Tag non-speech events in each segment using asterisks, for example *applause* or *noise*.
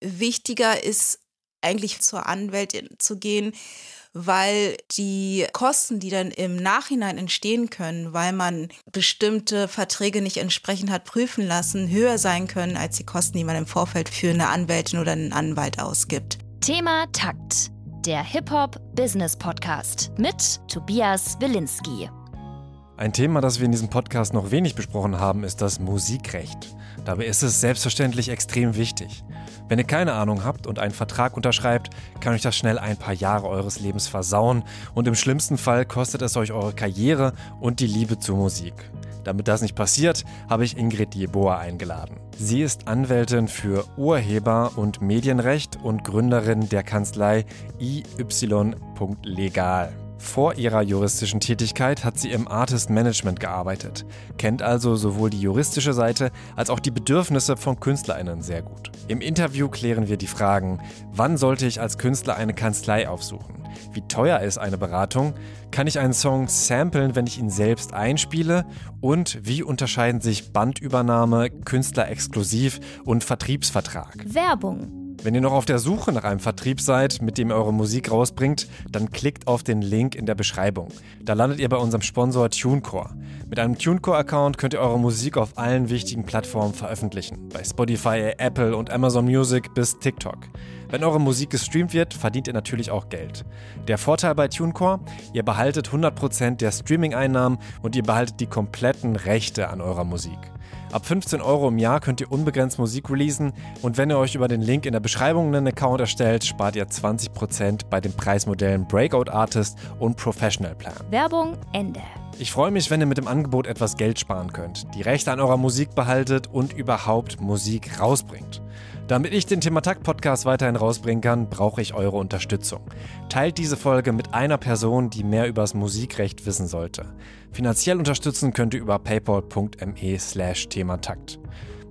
wichtiger ist eigentlich zur Anwältin zu gehen, weil die Kosten, die dann im Nachhinein entstehen können, weil man bestimmte Verträge nicht entsprechend hat prüfen lassen, höher sein können als die Kosten, die man im Vorfeld für eine Anwältin oder einen Anwalt ausgibt. Thema Takt, der Hip-Hop-Business-Podcast mit Tobias Wilinski. Ein Thema, das wir in diesem Podcast noch wenig besprochen haben, ist das Musikrecht. Dabei ist es selbstverständlich extrem wichtig. Wenn ihr keine Ahnung habt und einen Vertrag unterschreibt, kann euch das schnell ein paar Jahre eures Lebens versauen und im schlimmsten Fall kostet es euch eure Karriere und die Liebe zur Musik. Damit das nicht passiert, habe ich Ingrid Jeboa eingeladen. Sie ist Anwältin für Urheber- und Medienrecht und Gründerin der Kanzlei IY.legal. Vor ihrer juristischen Tätigkeit hat sie im Artist Management gearbeitet, kennt also sowohl die juristische Seite als auch die Bedürfnisse von KünstlerInnen sehr gut. Im Interview klären wir die Fragen, wann sollte ich als Künstler eine Kanzlei aufsuchen? Wie teuer ist eine Beratung? Kann ich einen Song samplen, wenn ich ihn selbst einspiele? Und wie unterscheiden sich Bandübernahme, Künstlerexklusiv und Vertriebsvertrag? Werbung wenn ihr noch auf der Suche nach einem Vertrieb seid, mit dem ihr eure Musik rausbringt, dann klickt auf den Link in der Beschreibung. Da landet ihr bei unserem Sponsor TuneCore. Mit einem TuneCore-Account könnt ihr eure Musik auf allen wichtigen Plattformen veröffentlichen. Bei Spotify, Apple und Amazon Music bis TikTok. Wenn eure Musik gestreamt wird, verdient ihr natürlich auch Geld. Der Vorteil bei TuneCore, ihr behaltet 100% der Streaming-Einnahmen und ihr behaltet die kompletten Rechte an eurer Musik. Ab 15 Euro im Jahr könnt ihr unbegrenzt Musik releasen und wenn ihr euch über den Link in der Beschreibung einen Account erstellt, spart ihr 20% bei den Preismodellen Breakout Artist und Professional Plan. Werbung Ende. Ich freue mich, wenn ihr mit dem Angebot etwas Geld sparen könnt, die Rechte an eurer Musik behaltet und überhaupt Musik rausbringt. Damit ich den Thematakt Podcast weiterhin rausbringen kann, brauche ich eure Unterstützung. Teilt diese Folge mit einer Person, die mehr über das Musikrecht wissen sollte. Finanziell unterstützen könnt ihr über paypal.me slash Thematakt.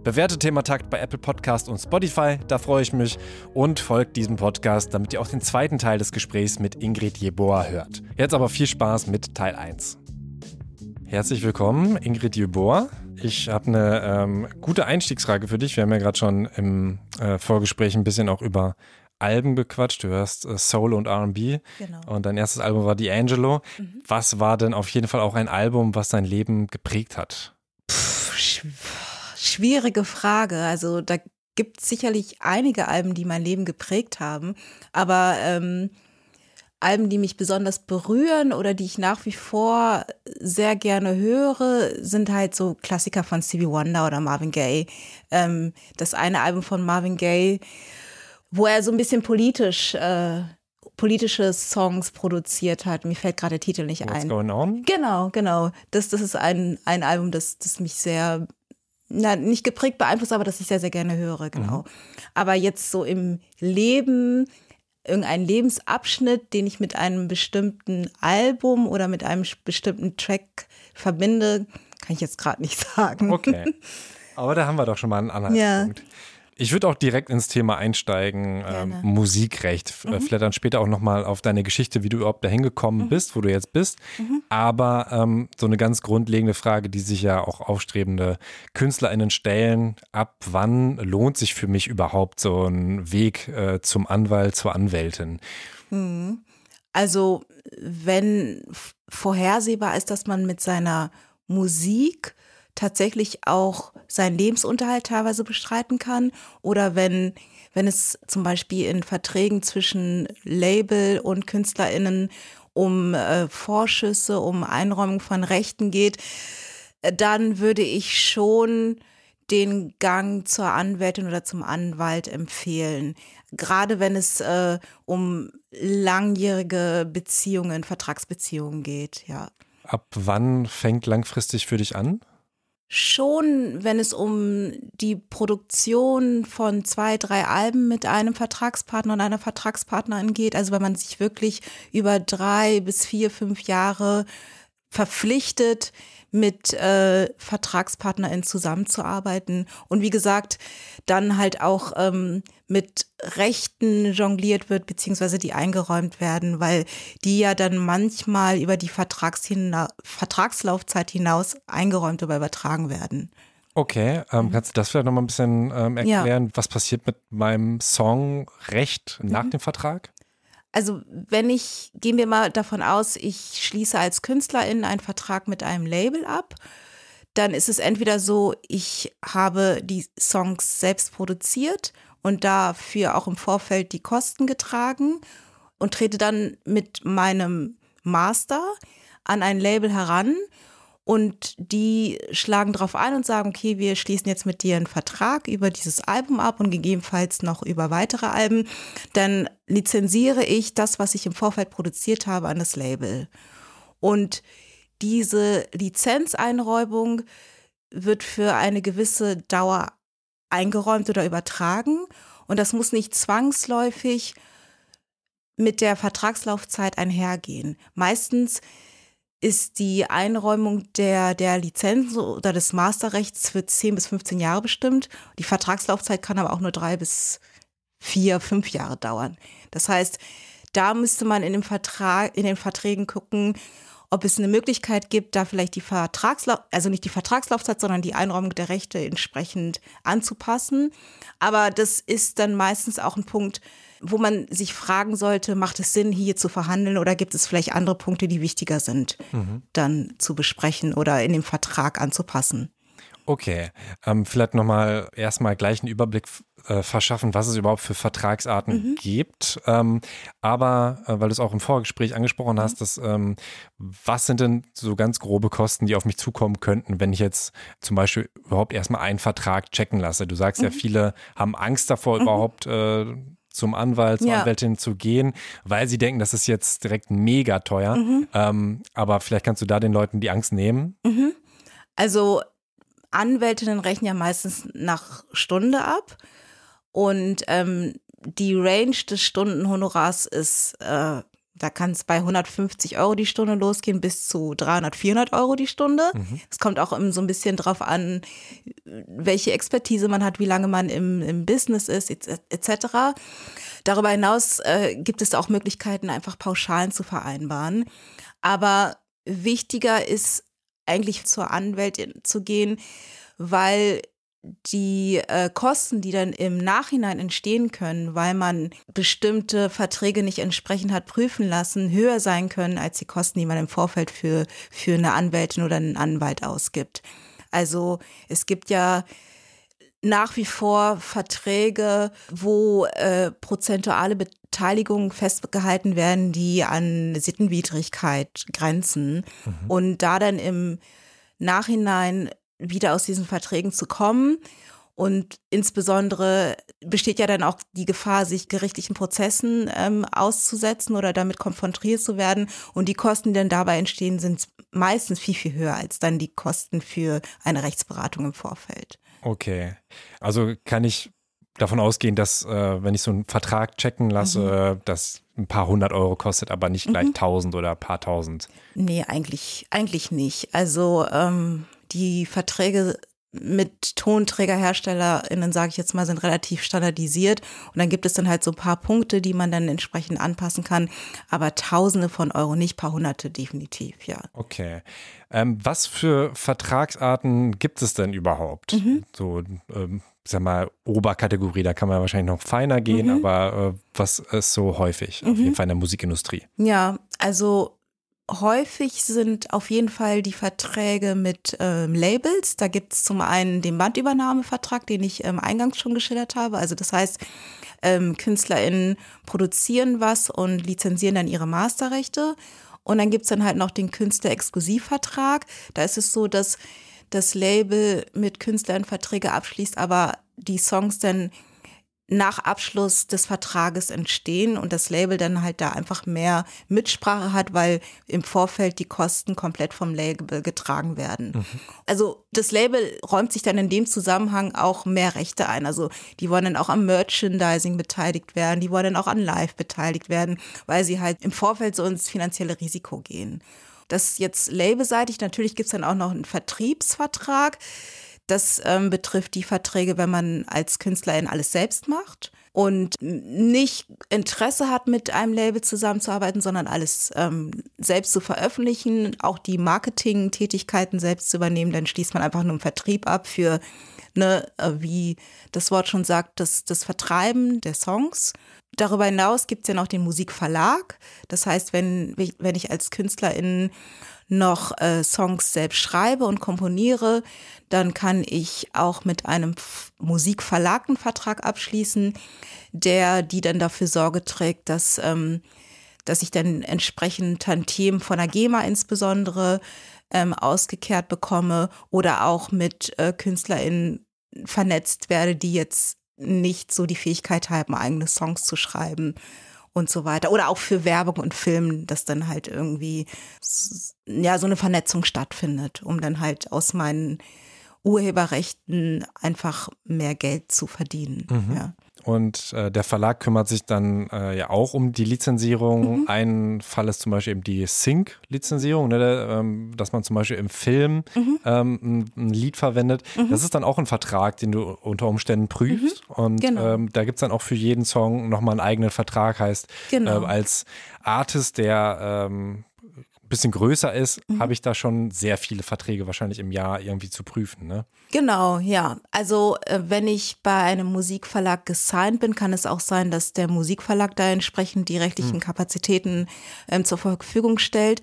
Bewertet Thematakt bei Apple Podcast und Spotify, da freue ich mich. Und folgt diesem Podcast, damit ihr auch den zweiten Teil des Gesprächs mit Ingrid Jeboa hört. Jetzt aber viel Spaß mit Teil 1. Herzlich willkommen, Ingrid Jeboa. Ich habe eine ähm, gute Einstiegsfrage für dich. Wir haben ja gerade schon im äh, Vorgespräch ein bisschen auch über Alben gequatscht. Du hörst äh, Soul und RB. Genau. Und dein erstes Album war D'Angelo. Mhm. Was war denn auf jeden Fall auch ein Album, was dein Leben geprägt hat? Puh, schwierige Frage. Also da gibt es sicherlich einige Alben, die mein Leben geprägt haben. Aber ähm, Alben, die mich besonders berühren oder die ich nach wie vor sehr gerne höre, sind halt so Klassiker von Stevie Wonder oder Marvin Gaye. Ähm, das eine Album von Marvin Gaye, wo er so ein bisschen politisch äh, politische Songs produziert hat. Mir fällt gerade der Titel nicht What's ein. Going on? Genau, genau. Das, das ist ein, ein Album, das, das mich sehr, na, nicht geprägt beeinflusst, aber das ich sehr, sehr gerne höre, genau. Mhm. Aber jetzt so im Leben irgendeinen Lebensabschnitt, den ich mit einem bestimmten Album oder mit einem bestimmten Track verbinde, kann ich jetzt gerade nicht *laughs* sagen. Okay. Aber da haben wir doch schon mal einen Anhaltspunkt. Ja. Ich würde auch direkt ins Thema einsteigen, ähm, Musikrecht. Äh, mhm. Vielleicht dann später auch nochmal auf deine Geschichte, wie du überhaupt dahin gekommen mhm. bist, wo du jetzt bist. Mhm. Aber ähm, so eine ganz grundlegende Frage, die sich ja auch aufstrebende KünstlerInnen stellen, ab wann lohnt sich für mich überhaupt so ein Weg äh, zum Anwalt, zur Anwältin? Mhm. Also wenn vorhersehbar ist, dass man mit seiner Musik tatsächlich auch seinen Lebensunterhalt teilweise bestreiten kann oder wenn, wenn es zum Beispiel in Verträgen zwischen Label und KünstlerInnen um äh, Vorschüsse, um Einräumung von Rechten geht, äh, dann würde ich schon den Gang zur Anwältin oder zum Anwalt empfehlen. Gerade wenn es äh, um langjährige Beziehungen, Vertragsbeziehungen geht, ja. Ab wann fängt langfristig für dich an? Schon, wenn es um die Produktion von zwei, drei Alben mit einem Vertragspartner und einer Vertragspartnerin geht, also wenn man sich wirklich über drei bis vier, fünf Jahre verpflichtet, mit äh, VertragspartnerInnen zusammenzuarbeiten und wie gesagt, dann halt auch ähm, mit Rechten jongliert wird, beziehungsweise die eingeräumt werden, weil die ja dann manchmal über die Vertrags Vertragslaufzeit hinaus eingeräumt oder übertragen werden. Okay, ähm, kannst du das vielleicht nochmal ein bisschen ähm, erklären? Was passiert mit meinem Songrecht nach Mhm. dem Vertrag? Also wenn ich, gehen wir mal davon aus, ich schließe als Künstlerin einen Vertrag mit einem Label ab, dann ist es entweder so, ich habe die Songs selbst produziert und dafür auch im Vorfeld die Kosten getragen und trete dann mit meinem Master an ein Label heran und die schlagen drauf ein und sagen, okay, wir schließen jetzt mit dir einen Vertrag über dieses Album ab und gegebenenfalls noch über weitere Alben. Dann lizenziere ich das, was ich im Vorfeld produziert habe, an das Label. Und diese Lizenzeinräubung wird für eine gewisse Dauer eingeräumt oder übertragen. Und das muss nicht zwangsläufig mit der Vertragslaufzeit einhergehen. Meistens ist die Einräumung der, der Lizenz oder des Masterrechts für 10 bis 15 Jahre bestimmt. Die Vertragslaufzeit kann aber auch nur drei bis vier, fünf Jahre dauern. Das heißt, da müsste man in dem Vertrag, in den Verträgen gucken, ob es eine Möglichkeit gibt, da vielleicht die Vertragslauf, also nicht die Vertragslaufzeit, sondern die Einräumung der Rechte entsprechend anzupassen. Aber das ist dann meistens auch ein Punkt, wo man sich fragen sollte, macht es Sinn, hier zu verhandeln oder gibt es vielleicht andere Punkte, die wichtiger sind, dann zu besprechen oder in dem Vertrag anzupassen? Okay, ähm, vielleicht nochmal erstmal gleich einen Überblick äh, verschaffen, was es überhaupt für Vertragsarten gibt. Ähm, aber, äh, weil du es auch im Vorgespräch angesprochen hast, dass, ähm, was sind denn so ganz grobe Kosten, die auf mich zukommen könnten, wenn ich jetzt zum Beispiel überhaupt erstmal einen Vertrag checken lasse? Du sagst ja, viele haben Angst davor, überhaupt äh, zum Anwalt, zur Ja. Anwältin zu gehen, weil sie denken, das ist jetzt direkt mega teuer. Ähm, aber vielleicht kannst du da den Leuten die Angst nehmen. Also Anwältinnen rechnen ja meistens nach Stunde ab und ähm, die Range des Stundenhonorars ist, äh, da kann es bei 150 Euro die Stunde losgehen bis zu 300, 400 Euro die Stunde. Es kommt auch immer so ein bisschen drauf an, welche Expertise man hat, wie lange man im, im Business ist, etc. Darüber hinaus äh, gibt es auch Möglichkeiten, einfach Pauschalen zu vereinbaren. Aber wichtiger ist eigentlich zur Anwältin zu gehen, weil die äh, Kosten, die dann im Nachhinein entstehen können, weil man bestimmte Verträge nicht entsprechend hat prüfen lassen, höher sein können als die Kosten, die man im Vorfeld für, für eine Anwältin oder einen Anwalt ausgibt. Also es gibt ja nach wie vor Verträge, wo äh, prozentuale Beteiligungen festgehalten werden, die an Sittenwidrigkeit grenzen. Und da dann im Nachhinein wieder aus diesen Verträgen zu kommen. Und insbesondere besteht ja dann auch die Gefahr, sich gerichtlichen Prozessen ähm, auszusetzen oder damit konfrontiert zu werden. Und die Kosten, die dann dabei entstehen, sind meistens viel, viel höher als dann die Kosten für eine Rechtsberatung im Vorfeld. Okay. Also kann ich davon ausgehen, dass äh, wenn ich so einen Vertrag checken lasse, Mhm. das ein paar hundert Euro kostet, aber nicht gleich tausend oder ein paar tausend. Nee, eigentlich, eigentlich nicht. Also ähm, die Verträge mit TonträgerherstellerInnen, sage ich jetzt mal, sind relativ standardisiert. Und dann gibt es dann halt so ein paar Punkte, die man dann entsprechend anpassen kann. Aber Tausende von Euro, nicht paar Hunderte definitiv, ja. Okay. Ähm, was für Vertragsarten gibt es denn überhaupt? Mhm. So, ähm, sag mal, Oberkategorie, da kann man wahrscheinlich noch feiner gehen, Mhm. aber äh, was ist so häufig, auf jeden Fall in der Musikindustrie? Ja, also häufig sind auf jeden Fall die Verträge mit ähm, Labels. Da gibt es zum einen den Bandübernahmevertrag, den ich ähm, eingangs schon geschildert habe. Also das heißt, ähm, KünstlerInnen produzieren was und lizenzieren dann ihre Masterrechte. Und dann gibt's dann halt noch den Künstler-Exklusivvertrag. Da ist es so, dass das Label mit Künstlern Verträge abschließt, aber die Songs dann nach Abschluss des Vertrages entstehen und das Label dann halt da einfach mehr Mitsprache hat, weil im Vorfeld die Kosten komplett vom Label getragen werden. Also das Label räumt sich dann in dem Zusammenhang auch mehr Rechte ein. Also die wollen dann auch am Merchandising beteiligt werden, die wollen dann auch an Live beteiligt werden, weil sie halt im Vorfeld so ins finanzielle Risiko gehen. Das jetzt labelseitig, natürlich gibt's dann auch noch einen Vertriebsvertrag. Das ähm, betrifft die Verträge, wenn man als Künstlerin alles selbst macht. und nicht Interesse hat, mit einem Label zusammenzuarbeiten, sondern alles ähm, selbst zu veröffentlichen, auch die Marketing-Tätigkeiten selbst zu übernehmen, dann schließt man einfach nur einen Vertrieb ab für, ne, äh, wie das Wort schon sagt, das, das Vertreiben der Songs. Darüber hinaus gibt es ja noch den Musikverlag. Das heißt, wenn, wenn ich als Künstlerin noch äh, Songs selbst schreibe und komponiere, dann kann ich auch mit einem Musikverlag einen Vertrag abschließen, der die dann dafür Sorge trägt, dass, ähm, dass ich dann entsprechend Tantiemen von der GEMA insbesondere ähm, ausgekehrt bekomme oder auch mit äh, KünstlerInnen vernetzt werde, die jetzt nicht so die Fähigkeit haben, eigene Songs zu schreiben und so weiter. Oder auch für Werbung und Film, dass dann halt irgendwie ja so eine Vernetzung stattfindet, um dann halt aus meinen Urheberrechten einfach mehr Geld zu verdienen. Mhm. Ja. Und äh, der Verlag kümmert sich dann äh, ja auch um die Lizenzierung. Mhm. Ein Fall ist zum Beispiel eben die Sync-Lizenzierung, ne, ähm, dass man zum Beispiel im Film mhm. ähm, ein, ein, Lied verwendet. Mhm. Das ist dann auch ein Vertrag, den du unter Umständen prüfst. Mhm. Und genau. ähm, da gibt es dann auch für jeden Song nochmal einen eigenen Vertrag. Heißt, genau. äh, als Artist, der ähm, bisschen größer ist, mhm. habe ich da schon sehr viele Verträge wahrscheinlich im Jahr irgendwie zu prüfen. Ne? Genau, ja. Also äh, wenn ich bei einem Musikverlag gesigned bin, kann es auch sein, dass der Musikverlag da entsprechend die rechtlichen mhm. Kapazitäten ähm, zur Verfügung stellt.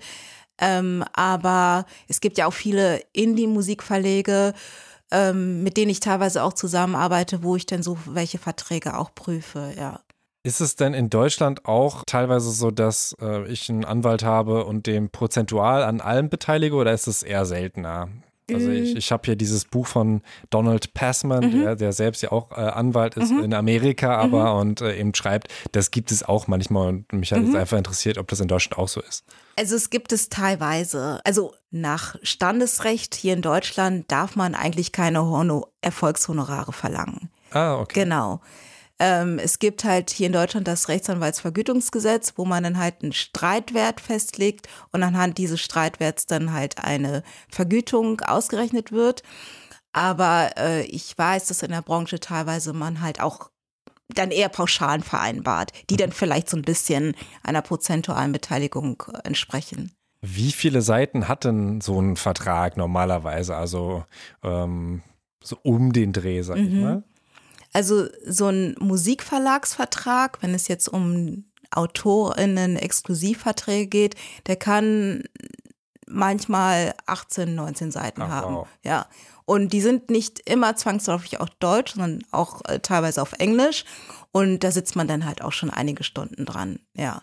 Ähm, aber es gibt ja auch viele Indie-Musikverlege, ähm, mit denen ich teilweise auch zusammenarbeite, wo ich dann so welche Verträge auch prüfe, ja. Ist es denn in Deutschland auch teilweise so, dass äh, ich einen Anwalt habe und dem prozentual an allem beteilige oder ist es eher seltener? Also ich, mm. ich habe hier dieses Buch von Donald Passman, mhm. der, der, selbst ja auch äh, Anwalt ist mhm. in Amerika, aber mhm. und äh, eben schreibt, das gibt es auch manchmal und mich hat es mhm. einfach interessiert, ob das in Deutschland auch so ist. Also es gibt es teilweise. Also nach Standesrecht hier in Deutschland darf man eigentlich keine Hono Erfolgshonorare verlangen. Ah, okay. Genau. Ähm, es gibt halt hier in Deutschland das Rechtsanwaltsvergütungsgesetz, wo man dann halt einen Streitwert festlegt und anhand dieses Streitwerts dann halt eine Vergütung ausgerechnet wird. Aber äh, ich weiß, dass in der Branche teilweise man halt auch dann eher Pauschalen vereinbart, die dann vielleicht so ein bisschen einer prozentualen Beteiligung entsprechen. Wie viele Seiten hat denn so ein Vertrag normalerweise? Also ähm, so um den Dreh, sag ich mhm. mal. Also so ein Musikverlagsvertrag, wenn es jetzt um AutorInnen Exklusivverträge geht, der kann manchmal 18, 19 Seiten Ach, haben. Wow. Ja. Und die sind nicht immer zwangsläufig auch deutsch, sondern auch äh, teilweise auf Englisch. Und da sitzt man dann halt auch schon einige Stunden dran. Ja.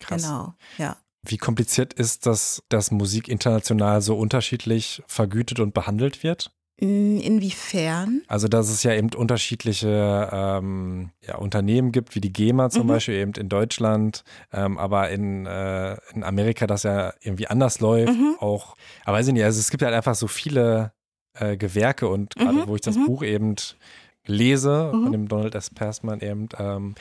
Krass. Genau. Ja. Wie kompliziert ist das, dass Musik international so unterschiedlich vergütet und behandelt wird? Inwiefern? Also, dass es ja eben unterschiedliche ähm, ja, Unternehmen gibt, wie die GEMA zum mhm. Beispiel eben in Deutschland, ähm, aber in, äh, in Amerika das ja irgendwie anders läuft. Mhm. Auch, aber weiß ich nicht, also es gibt halt einfach so viele äh, Gewerke und gerade mhm. wo ich das mhm. Buch eben lese, von mhm. dem Donald S. Passman eben, ähm,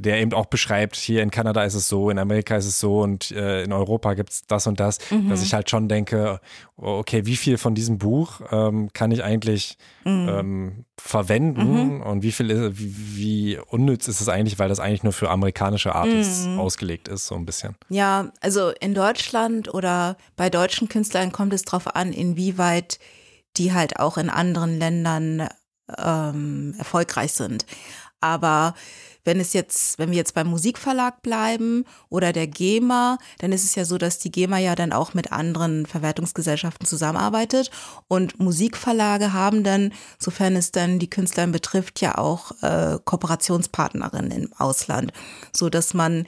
der eben auch beschreibt, hier in Kanada ist es so, in Amerika ist es so und äh, in Europa gibt es das und das, mhm. dass ich halt schon denke, okay, wie viel von diesem Buch ähm, kann ich eigentlich mhm. ähm, verwenden mhm. und wie viel ist, wie, wie, unnütz ist es eigentlich, weil das eigentlich nur für amerikanische Artists mhm. ausgelegt ist, so ein bisschen. Ja, also in Deutschland oder bei deutschen Künstlern kommt es darauf an, inwieweit die halt auch in anderen Ländern ähm, erfolgreich sind. Aber wenn es jetzt, wenn wir jetzt beim Musikverlag bleiben oder der GEMA, dann ist es ja so, dass die GEMA ja dann auch mit anderen Verwertungsgesellschaften zusammenarbeitet und Musikverlage haben dann, sofern es dann die Künstlerin betrifft, ja auch äh, Kooperationspartnerinnen im Ausland, so dass man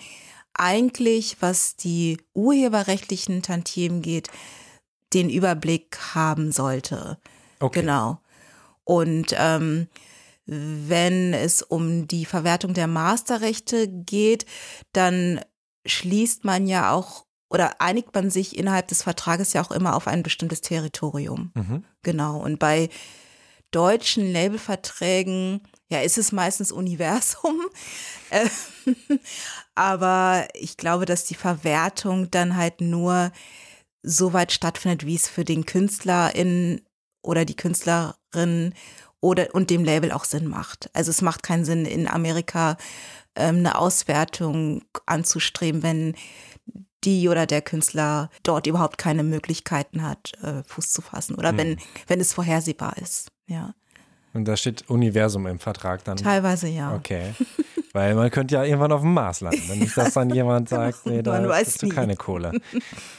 eigentlich, was die urheberrechtlichen Tantiemen geht, den Überblick haben sollte. Okay. Genau. Und ähm, wenn es um die Verwertung der Masterrechte geht, dann schließt man ja auch oder einigt man sich innerhalb des Vertrages ja auch immer auf ein bestimmtes Territorium. Mhm. Genau. Und bei deutschen Labelverträgen, ja, ist es meistens Universum. *laughs* Aber ich glaube, dass die Verwertung dann halt nur so weit stattfindet, wie es für den Künstler in oder die Künstlerin oder und dem Label auch Sinn macht. Also es macht keinen Sinn, in Amerika ähm, eine Auswertung anzustreben, wenn die oder der Künstler dort überhaupt keine Möglichkeiten hat, äh, Fuß zu fassen oder mhm. wenn, wenn es vorhersehbar ist. Ja. Und da steht Universum im Vertrag dann. Teilweise ja. Okay. Weil man könnte ja irgendwann auf dem Mars landen, wenn nicht das dann jemand sagt, nee, da hast du keine Kohle.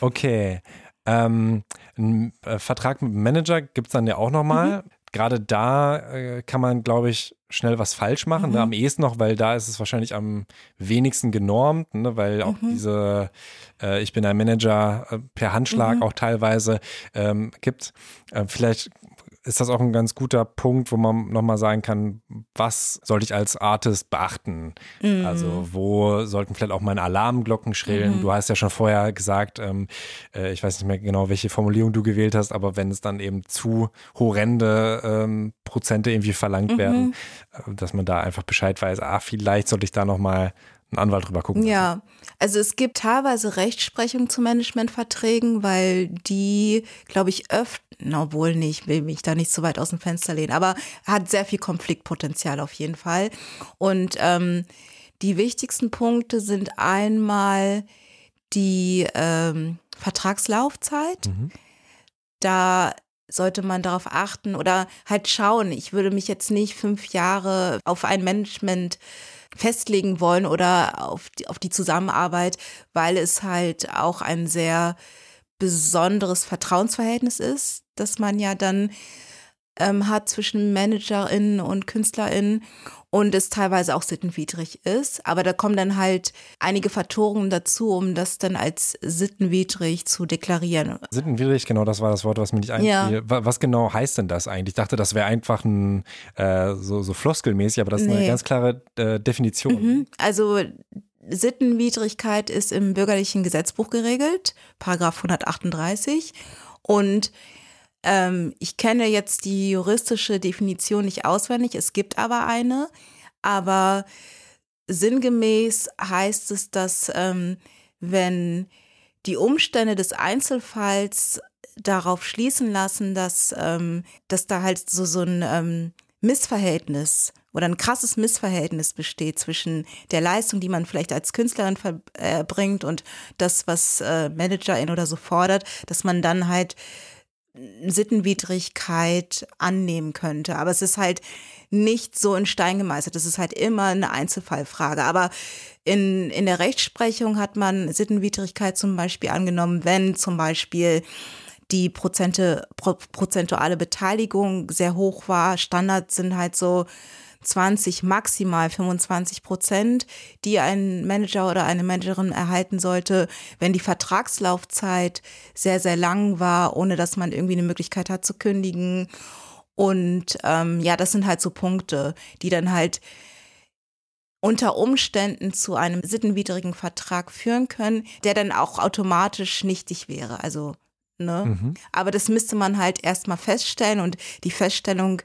Okay. Ähm, ein äh, Vertrag mit dem Manager gibt es dann ja auch nochmal. Mhm. Gerade da äh, kann man, glaube ich, schnell was falsch machen. Mhm. Ne? Am ehesten noch, weil da ist es wahrscheinlich am wenigsten genormt, ne? weil auch mhm. diese äh, Ich bin ein Manager äh, per Handschlag mhm. auch teilweise ähm, gibt. Äh, vielleicht ist das auch ein ganz guter Punkt, wo man nochmal sagen kann, was sollte ich als Artist beachten? Mhm. Also wo sollten vielleicht auch meine Alarmglocken schrillen? Mhm. Du hast ja schon vorher gesagt, ähm, äh, ich weiß nicht mehr genau, welche Formulierung du gewählt hast, aber wenn es dann eben zu horrende ähm, Prozente irgendwie verlangt mhm. werden, äh, dass man da einfach Bescheid weiß, ah, vielleicht sollte ich da nochmal einen Anwalt drüber gucken. Ja, also es gibt teilweise Rechtsprechung zu Managementverträgen, weil die, glaube ich, öfter, obwohl nicht, will mich da nicht so weit aus dem Fenster lehnen, aber hat sehr viel Konfliktpotenzial auf jeden Fall. Und ähm, die wichtigsten Punkte sind einmal die ähm, Vertragslaufzeit. Mhm. Da sollte man darauf achten oder halt schauen. Ich würde mich jetzt nicht fünf Jahre auf ein Management festlegen wollen oder auf die, auf die Zusammenarbeit, weil es halt auch ein sehr besonderes Vertrauensverhältnis ist, dass man ja dann ähm, hat zwischen ManagerInnen und KünstlerInnen und es teilweise auch sittenwidrig ist. Aber da kommen dann halt einige Faktoren dazu, um das dann als sittenwidrig zu deklarieren. Sittenwidrig, genau, das war das Wort, was mir nicht einfiel. Ja. Was genau heißt denn das eigentlich? Ich dachte, das wäre einfach ein äh, so, so floskelmäßig, aber das ist nee. eine ganz klare äh, Definition. Mhm. Also Sittenwidrigkeit ist im bürgerlichen Gesetzbuch geregelt, Paragraph 138. Und ähm, ich kenne jetzt die juristische Definition nicht auswendig, es gibt aber eine. Aber sinngemäß heißt es, dass ähm, wenn die Umstände des Einzelfalls darauf schließen lassen, dass, ähm, dass da halt so, so ein ähm, Missverhältnis oder ein krasses Missverhältnis besteht zwischen der Leistung, die man vielleicht als Künstlerin verbringt und das, was äh, Managerin oder so fordert, dass man dann halt Sittenwidrigkeit annehmen könnte. Aber es ist halt nicht so in Stein gemeißelt. Das ist halt immer eine Einzelfallfrage. Aber in, in der Rechtsprechung hat man Sittenwidrigkeit zum Beispiel angenommen, wenn zum Beispiel die Prozente, pro, prozentuale Beteiligung sehr hoch war. Standards sind halt so 20, maximal 25 Prozent, die ein Manager oder eine Managerin erhalten sollte, wenn die Vertragslaufzeit sehr, sehr lang war, ohne dass man irgendwie eine Möglichkeit hat zu kündigen. Und ähm, ja, das sind halt so Punkte, die dann halt unter Umständen zu einem sittenwidrigen Vertrag führen können, der dann auch automatisch nichtig wäre. Also, ne? Mhm. Aber das müsste man halt erstmal feststellen und die Feststellung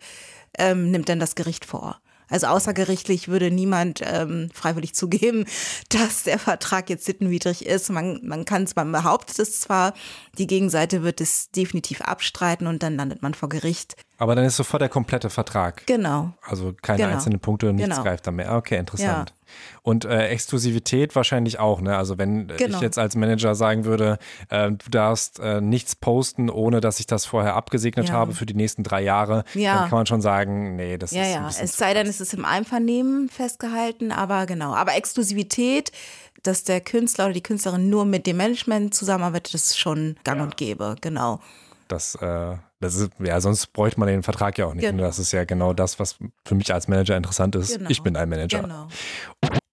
ähm, nimmt dann das Gericht vor. Also außergerichtlich würde niemand ähm, freiwillig zugeben, *laughs* dass der Vertrag jetzt sittenwidrig ist. Man, man kann es, man behauptet es zwar, die Gegenseite wird es definitiv abstreiten und dann landet man vor Gericht. Aber dann ist sofort der komplette Vertrag. Genau. Also keine genau. einzelnen Punkte und nichts genau. greift dann mehr. Okay, interessant. Ja. Und äh, Exklusivität wahrscheinlich auch, ne? Also wenn genau. ich jetzt als Manager sagen würde, äh, du darfst äh, nichts posten, ohne dass ich das vorher abgesegnet ja. habe für die nächsten drei Jahre, ja. dann kann man schon sagen, nee, das ja, ist. Ja, ja. Es sei denn, es ist im Einvernehmen festgehalten, aber genau. Aber Exklusivität dass der Künstler oder die Künstlerin nur mit dem Management zusammenarbeitet, das ist schon gang und gäbe, genau. Das, äh, das ist, ja, sonst bräuchte man den Vertrag ja auch nicht. Genau. Das ist ja genau das, was für mich als Manager interessant ist. Genau. Ich bin ein Manager. Genau.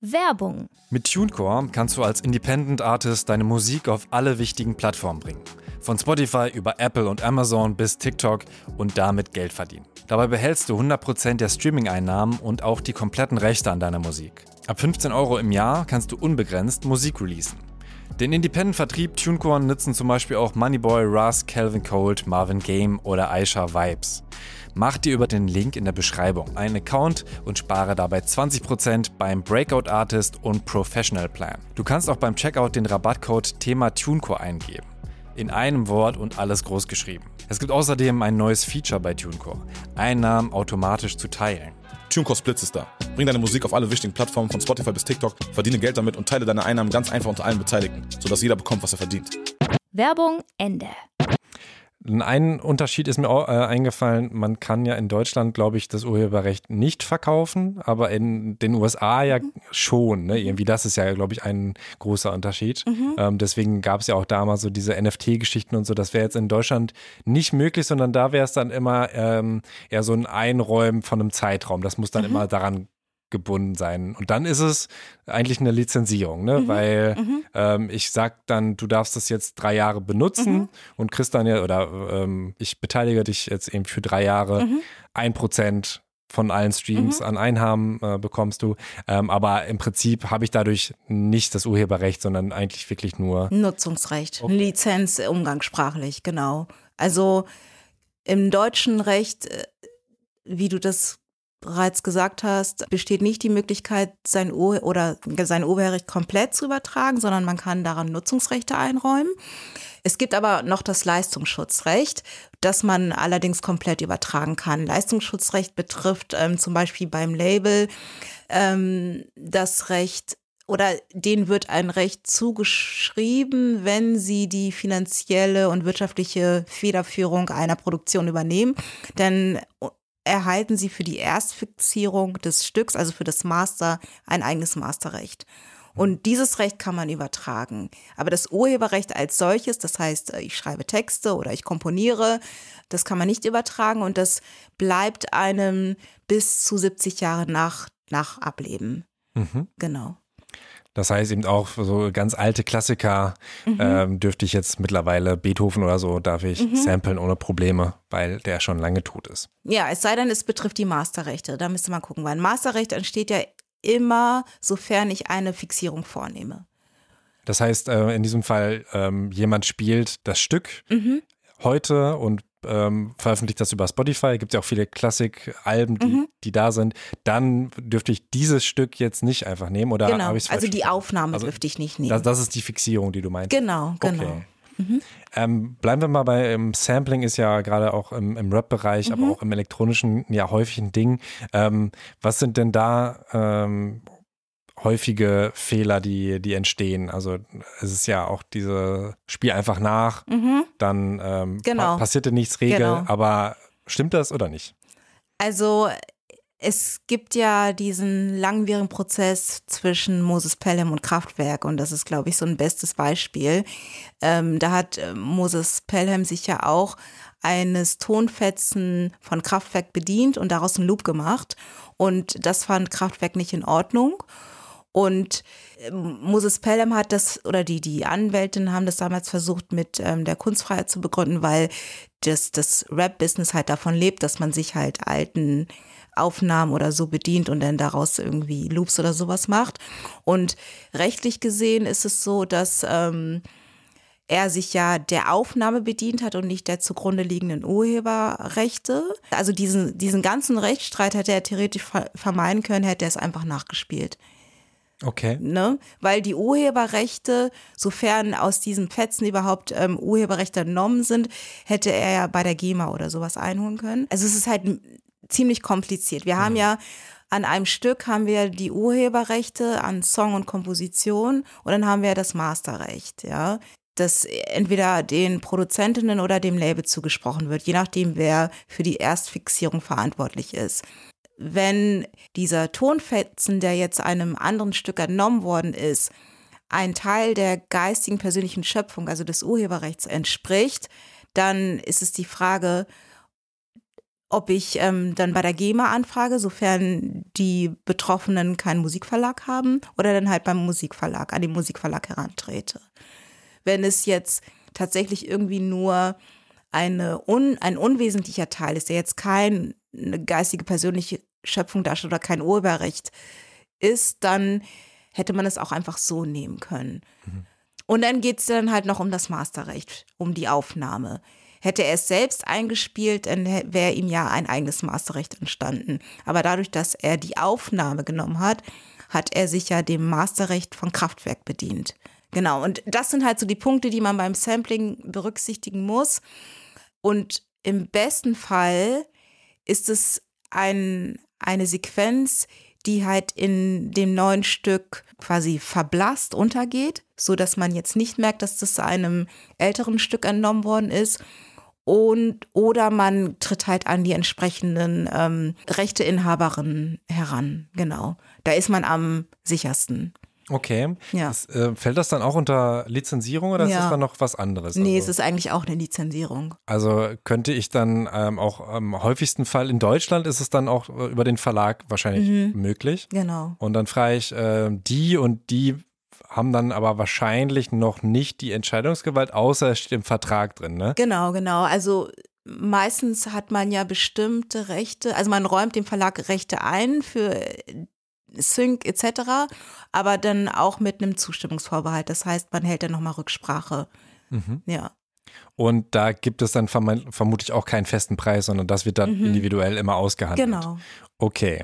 Werbung. Mit TuneCore kannst du als Independent Artist deine Musik auf alle wichtigen Plattformen bringen. Von Spotify über Apple und Amazon bis TikTok und damit Geld verdienen. Dabei behältst du 100% der Streaming-Einnahmen und auch die kompletten Rechte an deiner Musik. Ab 15 Euro im Jahr kannst du unbegrenzt Musik releasen. Den Independent-Vertrieb TuneCore nutzen zum Beispiel auch Moneyboy, Russ, Calvin Cold, Marvin Game oder Aisha Vibes. Mach dir über den Link in der Beschreibung einen Account und spare dabei 20% beim Breakout Artist und Professional Plan. Du kannst auch beim Checkout den Rabattcode Thema TuneCore eingeben. In einem Wort und alles groß geschrieben. Es gibt außerdem ein neues Feature bei TuneCore. Einnahmen automatisch zu teilen. TuneCore Splits ist da. Bring deine Musik auf alle wichtigen Plattformen von Spotify bis TikTok, verdiene Geld damit und teile deine Einnahmen ganz einfach unter allen Beteiligten, sodass jeder bekommt, was er verdient. Werbung Ende. Ein Unterschied ist mir auch, äh, eingefallen, man kann ja in Deutschland, glaube ich, das Urheberrecht nicht verkaufen, aber in den USA ja mhm. schon. Ne? Irgendwie das ist ja, glaube ich, ein großer Unterschied. Mhm. Ähm, deswegen gab es ja auch damals so diese NFT-Geschichten und so. Das wäre jetzt in Deutschland nicht möglich, sondern da wäre es dann immer ähm, eher so ein Einräumen von einem Zeitraum. Das muss dann mhm. immer daran gebunden sein. Und dann ist es eigentlich eine Lizenzierung, ne? Mhm. weil mhm. Ähm, ich sag dann, du darfst das jetzt drei Jahre benutzen mhm. und kriegst dann ja, oder ähm, ich beteilige dich jetzt eben für drei Jahre mhm. ein Prozent von allen Streams mhm. an Einnahmen äh, bekommst du. Ähm, aber im Prinzip habe ich dadurch nicht das Urheberrecht, sondern eigentlich wirklich nur Nutzungsrecht, okay. Lizenz umgangssprachlich, genau. Also im deutschen Recht, äh, wie du das bereits gesagt hast, besteht nicht die Möglichkeit, sein Ur oder sein Urheberrecht komplett zu übertragen, sondern man kann daran Nutzungsrechte einräumen. Es gibt aber noch das Leistungsschutzrecht, das man allerdings komplett übertragen kann. Leistungsschutzrecht betrifft ähm, zum Beispiel beim Label ähm, das Recht oder denen wird ein Recht zugeschrieben, wenn sie die finanzielle und wirtschaftliche Federführung einer Produktion übernehmen. Denn erhalten sie für die Erstfixierung des Stücks, also für das Master, ein eigenes Masterrecht. Und dieses Recht kann man übertragen. Aber das Urheberrecht als solches, das heißt, ich schreibe Texte oder ich komponiere, das kann man nicht übertragen und das bleibt einem bis zu 70 Jahre nach, nach Ableben. Mhm. Genau. Das heißt eben auch so ganz alte Klassiker mhm. ähm, dürfte ich jetzt mittlerweile Beethoven oder so darf ich mhm. samplen ohne Probleme, weil der schon lange tot ist. Ja, es sei denn, es betrifft die Masterrechte. Da müsste man gucken, weil ein Masterrecht entsteht ja immer, sofern ich eine Fixierung vornehme. Das heißt, äh, in diesem Fall, ähm, jemand spielt das Stück mhm. heute und ähm, veröffentlicht das über Spotify, gibt es ja auch viele Klassik-Alben, die, mhm. die da sind, dann dürfte ich dieses Stück jetzt nicht einfach nehmen oder genau. habe ich Also die Aufnahme also, dürfte ich nicht nehmen. Das, das, ist die Fixierung, die du meinst. Genau, genau. Okay. Mhm. Ähm, bleiben wir mal bei ähm, Sampling ist ja gerade auch im, im Rap-Bereich, mhm. aber auch im elektronischen ja häufig ein Ding. Ähm, was sind denn da ähm, häufige Fehler, die, die entstehen. Also es ist ja auch diese Spiel einfach nach, mhm. dann ähm, genau. pa passierte nichts Regel, genau. aber stimmt das oder nicht? Also es gibt ja diesen langwierigen Prozess zwischen Moses Pelham und Kraftwerk und das ist, glaube ich, so ein bestes Beispiel. Ähm, da hat äh, Moses Pelham sich ja auch eines Tonfetzen von Kraftwerk bedient und daraus einen Loop gemacht und das fand Kraftwerk nicht in Ordnung. Und ähm, Moses Pelham hat das, oder die, die Anwältinnen haben das damals versucht, mit ähm, der Kunstfreiheit zu begründen, weil das, das Rap-Business halt davon lebt, dass man sich halt alten Aufnahmen oder so bedient und dann daraus irgendwie Loops oder sowas macht. Und rechtlich gesehen ist es so, dass ähm, er sich ja der Aufnahme bedient hat und nicht der zugrunde liegenden Urheberrechte. Also diesen, diesen ganzen Rechtsstreit hätte er theoretisch vermeiden können, hätte er es einfach nachgespielt. Okay. Ne? Weil die Urheberrechte, sofern aus diesen Fetzen überhaupt ähm, Urheberrechte entnommen sind, hätte er ja bei der GEMA oder sowas einholen können. Also es ist halt ziemlich kompliziert. Wir mhm. haben ja an einem Stück haben wir die Urheberrechte an Song und Komposition und dann haben wir das Masterrecht, ja das entweder den Produzentinnen oder dem Label zugesprochen wird, je nachdem, wer für die Erstfixierung verantwortlich ist wenn dieser Tonfetzen, der jetzt einem anderen Stück entnommen worden ist, ein Teil der geistigen persönlichen Schöpfung, also des Urheberrechts entspricht, dann ist es die Frage, ob ich ähm, dann bei der GEMA anfrage, sofern die Betroffenen keinen Musikverlag haben, oder dann halt beim Musikverlag, an den Musikverlag herantrete. Wenn es jetzt tatsächlich irgendwie nur eine un, ein unwesentlicher Teil ist, der jetzt keine geistige persönliche Schöpfung darstellt oder kein Urheberrecht ist, dann hätte man es auch einfach so nehmen können. Mhm. Und dann geht es dann halt noch um das Masterrecht, um die Aufnahme. Hätte er es selbst eingespielt, dann wäre ihm ja ein eigenes Masterrecht entstanden. Aber dadurch, dass er die Aufnahme genommen hat, hat er sich ja dem Masterrecht von Kraftwerk bedient. Genau, und das sind halt so die Punkte, die man beim Sampling berücksichtigen muss. Und im besten Fall ist es ein, eine Sequenz, die halt in dem neuen Stück quasi verblasst untergeht, so dass man jetzt nicht merkt, dass das einem älteren Stück entnommen worden ist. Und, oder man tritt halt an die entsprechenden ähm, Rechteinhaberinnen heran. Genau. Da ist man am sichersten. Okay. Ja. Das, äh, fällt das dann auch unter Lizenzierung oder ist Ja. das dann noch was anderes? Nee, also, es ist eigentlich auch eine Lizenzierung. also könnte ich dann ähm, auch am häufigsten Fall in Deutschland ist es dann auch äh, über den Verlag wahrscheinlich Mhm. möglich. Genau. Und dann frage ich äh, die und die haben dann aber wahrscheinlich noch nicht die Entscheidungsgewalt, außer es steht im Vertrag drin, ne? Genau, genau. Also meistens hat man ja bestimmte Rechte, also man räumt dem Verlag Rechte ein für Sync etc., aber dann auch mit einem Zustimmungsvorbehalt. Das heißt, man hält dann nochmal Rücksprache. Mhm. Ja. Und da gibt es dann verm vermutlich auch keinen festen Preis, sondern das wird dann Mhm. individuell immer ausgehandelt. Genau. Okay.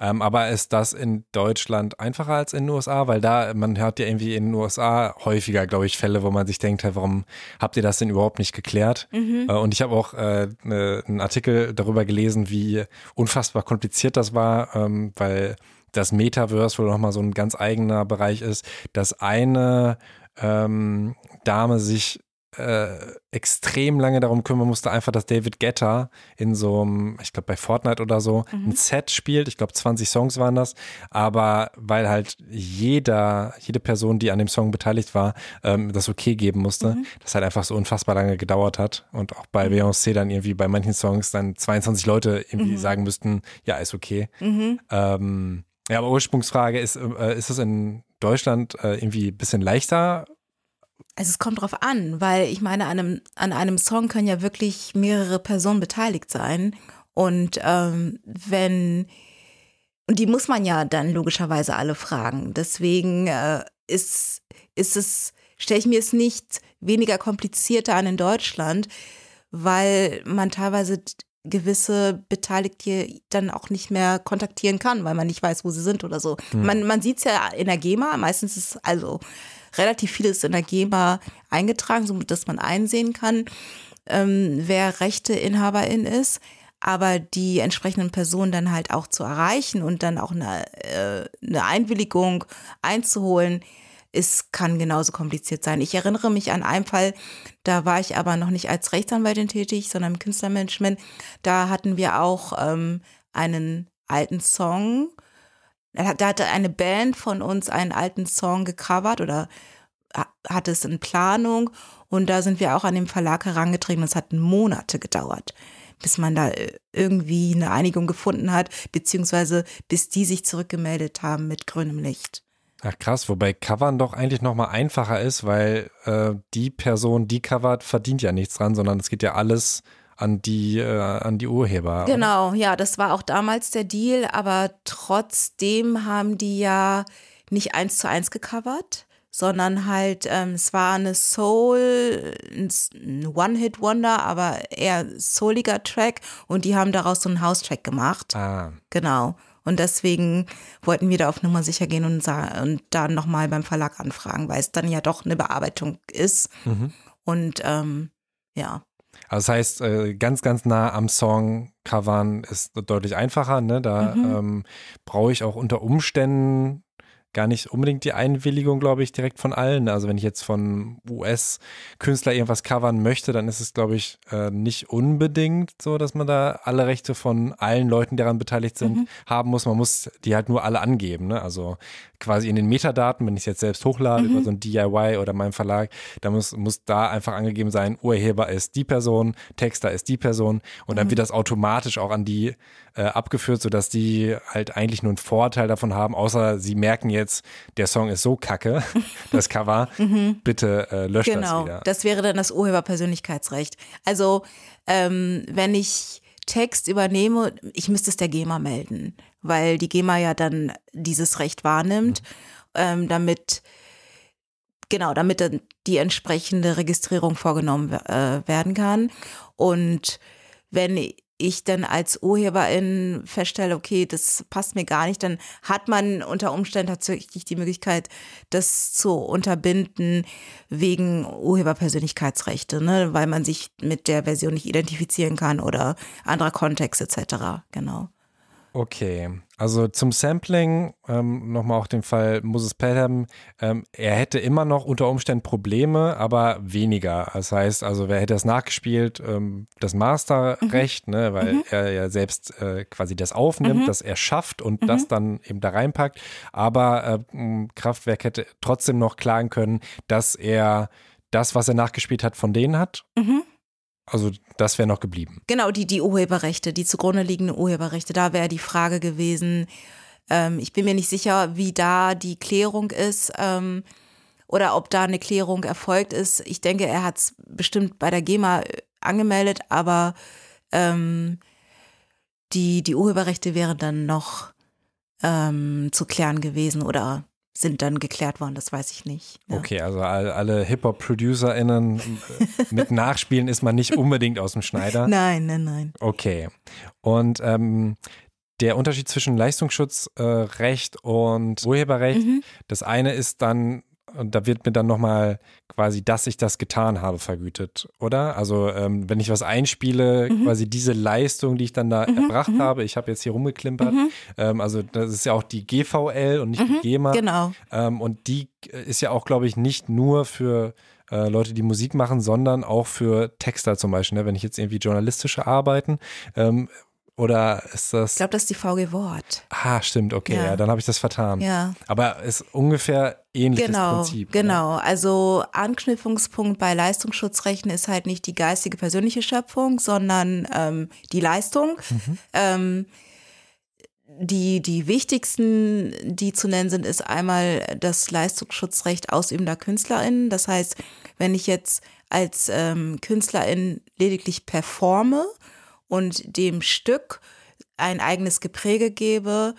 Ähm, aber ist das in Deutschland einfacher als in den USA? Weil da, man hört ja irgendwie in den USA häufiger, glaube ich, Fälle, wo man sich denkt, hey, warum habt ihr das denn überhaupt nicht geklärt? Mhm. Äh, und ich habe auch äh, ne, einen Artikel darüber gelesen, wie unfassbar kompliziert das war, ähm, weil das Metaverse wohl nochmal so ein ganz eigener Bereich ist, dass eine ähm, Dame sich äh, extrem lange darum kümmern musste, einfach, dass David Guetta in so einem, ich glaube bei Fortnite oder so, ein Set spielt. Ich glaube 20 Songs waren das. Aber weil halt jeder, jede Person, die an dem Song beteiligt war, ähm, das okay geben musste, das halt einfach so unfassbar lange gedauert hat. Und auch bei Beyoncé dann irgendwie bei manchen Songs dann 22 Leute irgendwie sagen müssten, ja, ist okay. Mhm. Ähm, ja, aber Ursprungsfrage ist, äh, ist es in Deutschland äh, irgendwie ein bisschen leichter Also es kommt drauf an, weil ich meine, an einem, an einem Song können ja wirklich mehrere Personen beteiligt sein. Und ähm, wenn, und die muss man ja dann logischerweise alle fragen. Deswegen äh, ist, ist es, stelle ich mir es nicht weniger komplizierter an in Deutschland, weil man teilweise gewisse Beteiligte dann auch nicht mehr kontaktieren kann, weil man nicht weiß, wo sie sind oder so. Man, man sieht es ja in der GEMA, meistens ist also relativ vieles in der GEMA eingetragen, so dass man einsehen kann, ähm, wer Rechteinhaberin ist. Aber die entsprechenden Personen dann halt auch zu erreichen und dann auch eine, äh, eine Einwilligung einzuholen, ist, kann genauso kompliziert sein. Ich erinnere mich an einen Fall, da war ich aber noch nicht als Rechtsanwältin tätig, sondern im Künstlermanagement. Da hatten wir auch ähm, einen alten Song. Da hatte eine Band von uns einen alten Song gecovert oder ha- hatte es in Planung. Und da sind wir auch an den Verlag herangetreten. Es hat Monate gedauert, bis man da äh, irgendwie eine Einigung gefunden hat, beziehungsweise bis die sich zurückgemeldet haben mit grünem Licht. Ach krass, wobei Covern doch eigentlich nochmal einfacher ist, weil äh, die Person, die covert, verdient ja nichts dran, sondern es geht ja alles an die, äh, an die Urheber. Genau, ja, das war auch damals der Deal, aber trotzdem haben die ja nicht eins zu eins gecovert, sondern halt, ähm, es war eine Soul, ein One-Hit-Wonder, aber eher souliger Track und die haben daraus so einen House-Track gemacht. Ah, Genau. Und deswegen wollten wir da auf Nummer sicher gehen und, und dann nochmal beim Verlag anfragen, weil es dann ja doch eine Bearbeitung ist. mhm. Und ähm, ja, Also das heißt, äh, ganz, ganz nah am Song covern ist deutlich einfacher. Ne? Da Mhm. ähm, brauche ich auch unter Umständen gar nicht unbedingt die Einwilligung, glaube ich, direkt von allen. Also wenn ich jetzt von US-Künstler irgendwas covern möchte, dann ist es, glaube ich, äh, nicht unbedingt so, dass man da alle Rechte von allen Leuten, die daran beteiligt sind, Mhm. haben muss. Man muss die halt nur alle angeben. Ne? Also quasi in den Metadaten, wenn ich es jetzt selbst hochlade Mhm. über so ein DIY oder meinem Verlag, da muss, muss da einfach angegeben sein, Urheber ist die Person, Texter ist die Person und dann Mhm. wird das automatisch auch an die äh, abgeführt, sodass die halt eigentlich nur einen Vorteil davon haben, außer sie merken jetzt, der Song ist so kacke, *laughs* das Cover, bitte äh, löscht Genau, das wieder. das wäre dann das Urheberpersönlichkeitsrecht. Also ähm, wenn ich Text übernehme, ich müsste es der GEMA melden, weil die GEMA ja dann dieses Recht wahrnimmt, ähm, damit genau, damit dann die entsprechende Registrierung vorgenommen äh, werden kann. Und wenn ich dann als Urheberin feststelle, okay, das passt mir gar nicht, dann hat man unter Umständen tatsächlich die Möglichkeit, das zu unterbinden wegen Urheberpersönlichkeitsrechte, ne, weil man sich mit der Version nicht identifizieren kann oder anderer Kontext etc. Genau. Okay, also zum Sampling, ähm, nochmal auch den Fall Moses Pelham, ähm, er hätte immer noch unter Umständen Probleme, aber weniger. Das heißt, also wer hätte das nachgespielt, ähm, das Masterrecht, mhm. ne, weil mhm. er ja selbst äh, quasi das aufnimmt, mhm. das er schafft und das mhm. dann eben da reinpackt. Aber äh, Kraftwerk hätte trotzdem noch klagen können, dass er das, was er nachgespielt hat, von denen hat. Mhm. Also das wäre noch geblieben. Genau, die, die Urheberrechte, die zugrunde liegenden Urheberrechte, da wäre die Frage gewesen. Ähm, ich bin mir nicht sicher, wie da die Klärung ist ähm, oder ob da eine Klärung erfolgt ist. Ich denke, er hat es bestimmt bei der GEMA äh, angemeldet, aber ähm, die, die Urheberrechte wären dann noch ähm, zu klären gewesen oder sind dann geklärt worden, das weiß ich nicht. Ja. Okay, also alle Hip-Hop-ProducerInnen äh, mit Nachspielen ist man nicht unbedingt aus dem Schneider. *laughs* Nein, nein, nein. Okay. Und ähm, der Unterschied zwischen Leistungsschutzrecht äh, und Urheberrecht, mhm. das eine ist dann und da wird mir dann nochmal quasi, dass ich das getan habe, vergütet, oder? Also ähm, wenn ich was einspiele, mhm. quasi diese Leistung, die ich dann da mhm. erbracht mhm. habe, ich habe jetzt hier rumgeklimpert, mhm. ähm, also das ist ja auch die GVL und nicht die mhm. GEMA. Genau. Ähm, und die ist ja auch, glaube ich, nicht nur für äh, Leute, die Musik machen, sondern auch für Texter zum Beispiel. Ne? Wenn ich jetzt irgendwie journalistische Arbeiten ähm, oder ist das? Ich glaube, das ist die VG Wort. Ah, stimmt, okay, ja, ja dann habe ich das vertan. Ja. Aber ist ungefähr ähnliches genau, Prinzip. Genau, oder? also Anknüpfungspunkt bei Leistungsschutzrechten ist halt nicht die geistige persönliche Schöpfung, sondern ähm, die Leistung. Mhm. Ähm, die, die wichtigsten, die zu nennen sind, ist einmal das Leistungsschutzrecht ausübender KünstlerInnen. Das heißt, wenn ich jetzt als ähm, Künstlerin lediglich performe und dem Stück ein eigenes Gepräge gebe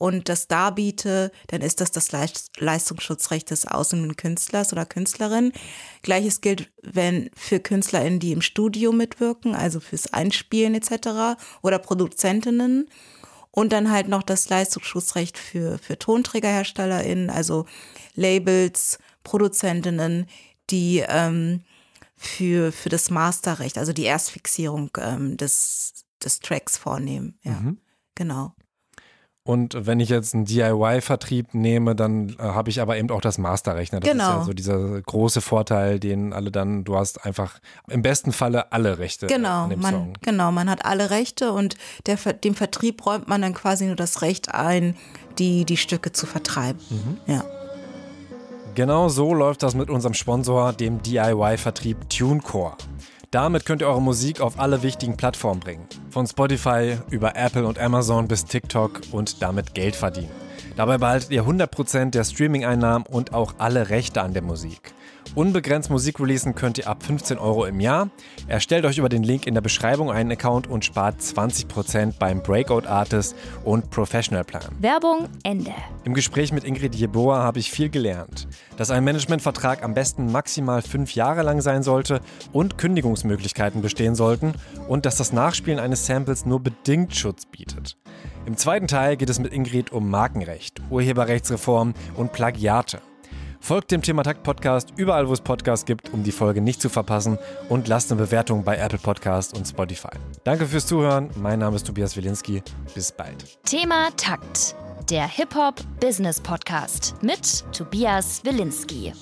und das darbiete, dann ist das das Leistungsschutzrecht des ausübenden Künstlers oder Künstlerin. Gleiches gilt, wenn für KünstlerInnen, die im Studio mitwirken, also fürs Einspielen etc. oder Produzentinnen. Und dann halt noch das Leistungsschutzrecht für, für TonträgerherstellerInnen, also Labels, Produzentinnen, die ähm, für, für das Masterrecht, also die Erstfixierung ähm, des, des Tracks vornehmen. Ja, mhm. genau. Und wenn ich jetzt einen DIY-Vertrieb nehme, dann äh, habe ich aber eben auch das Masterrecht. Ne? Das genau. ist ja so dieser große Vorteil, den alle dann, du hast einfach im besten Falle alle Rechte genau, an dem man, Song. Genau, man hat alle Rechte und der, dem Vertrieb räumt man dann quasi nur das Recht ein, die, die Stücke zu vertreiben. Mhm. Ja. Genau so läuft das mit unserem Sponsor, dem DIY-Vertrieb TuneCore. Damit könnt ihr eure Musik auf alle wichtigen Plattformen bringen. Von Spotify über Apple und Amazon bis TikTok und damit Geld verdienen. Dabei behaltet ihr 100% der Streaming-Einnahmen und auch alle Rechte an der Musik. Unbegrenzt Musik releasen könnt ihr ab 15 Euro im Jahr. Erstellt euch über den Link in der Beschreibung einen Account und spart 20% beim Breakout Artist und Professional Plan. Werbung Ende. Im Gespräch mit Ingrid Jeboa habe ich viel gelernt. Dass ein Managementvertrag am besten maximal fünf Jahre lang sein sollte und Kündigungsmöglichkeiten bestehen sollten und dass das Nachspielen eines Samples nur bedingt Schutz bietet. Im zweiten Teil geht es mit Ingrid um Markenrecht, Urheberrechtsreform und Plagiate. Folgt dem Thema Takt Podcast überall, wo es Podcasts gibt, um die Folge nicht zu verpassen und lasst eine Bewertung bei Apple Podcast und Spotify. Danke fürs Zuhören. Mein Name ist Tobias Wilinski. Bis bald. Thema Takt. Der Hip-Hop Business Podcast mit Tobias Wilinski.